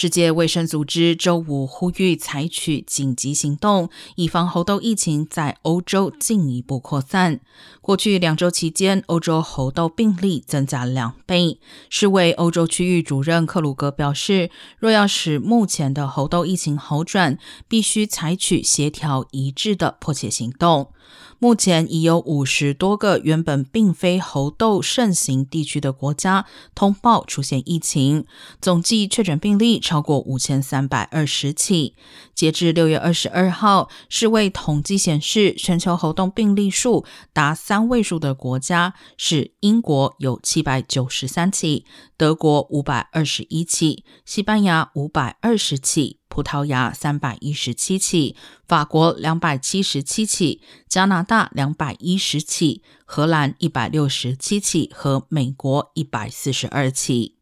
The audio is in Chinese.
世界卫生组织周五呼吁采取紧急行动，以防猴痘疫情在欧洲进一步扩散。过去两周期间，欧洲猴痘病例增加两倍。世卫欧洲区域主任克鲁格表示，若要使目前的猴痘疫情好转，必须采取协调一致的迫切行动。目前已有五十多个原本并非猴痘盛行地区的国家通报出现疫情，总计确诊病例超过五千三百二十起。截至六月二十二号，世卫统计显示，全球猴痘病例数达三位数的国家是英国有七百九十三起，德国五百二十一起，西班牙五百二十起。葡萄牙三百一十七起，法国两百七十七起，加拿大两百一十起，荷兰一百六十七起和美国一百四十二起。